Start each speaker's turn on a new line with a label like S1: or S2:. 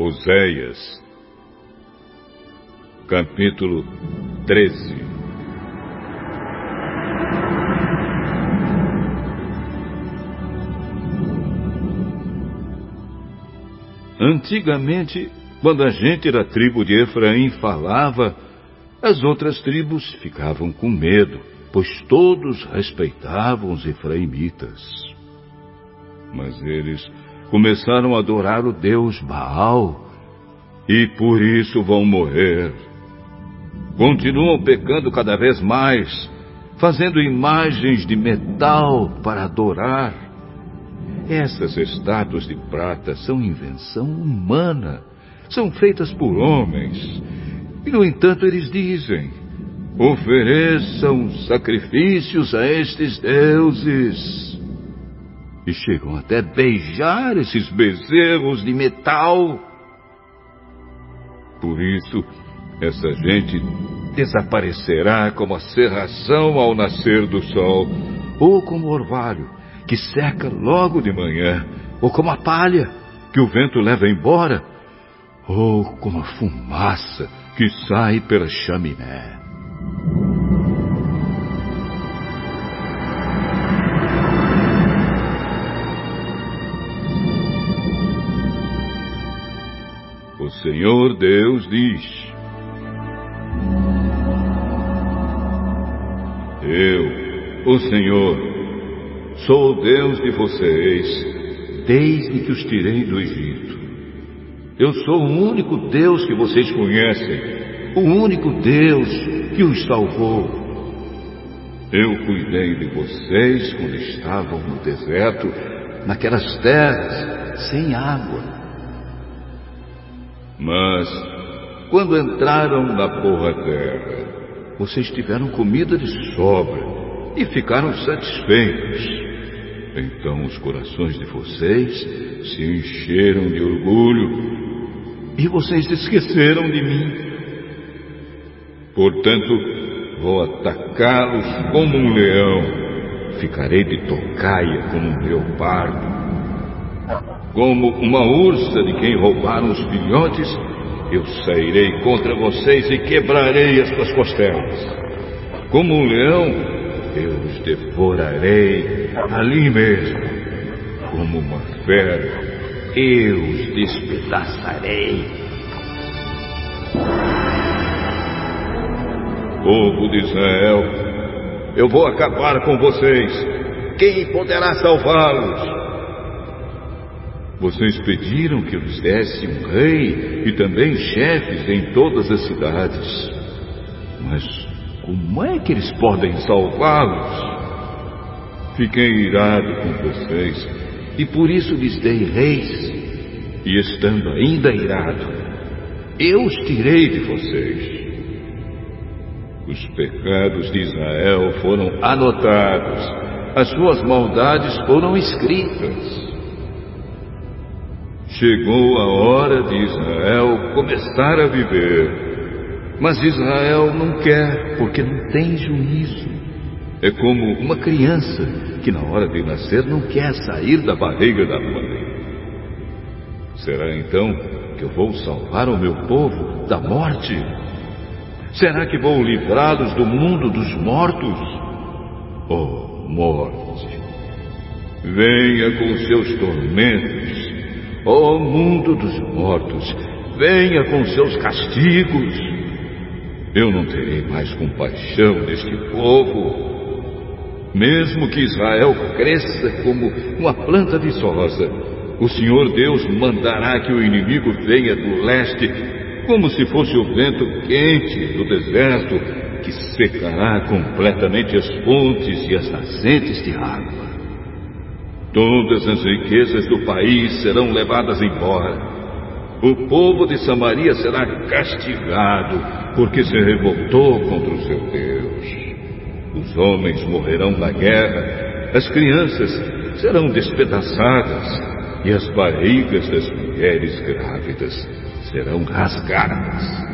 S1: Oséias, capítulo 13 Antigamente, quando a gente da tribo de Efraim falava, as outras tribos ficavam com medo, pois todos respeitavam os efraimitas. Mas eles começaram a adorar o deus Baal e por isso vão morrer. Continuam pecando cada vez mais, fazendo imagens de metal para adorar. Essas estátuas de prata são invenção humana, são feitas por homens. E, no entanto, eles dizem: ofereçam sacrifícios a estes deuses e chegam até beijar esses bezerros de metal. Por isso, essa gente desaparecerá como a serração ao nascer do sol, ou como o orvalho, que seca logo de manhã, ou como a palha, que o vento leva embora, ou como a fumaça que sai pela chaminé. Senhor Deus diz: Eu, o Senhor, sou o Deus de vocês, desde que os tirei do Egito. Eu sou o único Deus que vocês conhecem, o único Deus que os salvou. Eu cuidei de vocês quando estavam no deserto, naquelas terras sem água. Mas, quando entraram na boa terra, vocês tiveram comida de sobra e ficaram satisfeitos. Então os corações de vocês se encheram de orgulho e vocês esqueceram de mim. Portanto, vou atacá-los como um leão. Ficarei de tocaia como um leopardo como uma ursa de quem roubaram os filhotes, eu sairei contra vocês e quebrarei as suas costelas. Como um leão, eu os devorarei ali mesmo. Como uma fera, eu os despedaçarei. Povo de Israel, eu vou acabar com vocês. Quem poderá salvá-los? Vocês pediram que eu lhes desse um rei e também chefes em todas as cidades. Mas como é que eles podem salvá-los? Fiquei irado com vocês e por isso lhes dei reis. E estando ainda irado, eu os tirei de vocês. Os pecados de Israel foram anotados, as suas maldades foram escritas. Chegou a hora de Israel começar a viver. Mas Israel não quer, porque não tem juízo. É como uma criança que, na hora de nascer, não quer sair da barriga da mãe. Será então que eu vou salvar o meu povo da morte? Será que vou livrá-los do mundo dos mortos? Oh, morte! Venha com seus tormentos Ó oh, mundo dos mortos, venha com seus castigos. Eu não terei mais compaixão deste povo. Mesmo que Israel cresça como uma planta viçosa, o Senhor Deus mandará que o inimigo venha do leste, como se fosse o vento quente do deserto, que secará completamente as fontes e as nascentes de água. Todas as riquezas do país serão levadas embora. O povo de Samaria será castigado porque se revoltou contra o seu Deus. Os homens morrerão na guerra, as crianças serão despedaçadas e as barrigas das mulheres grávidas serão rasgadas.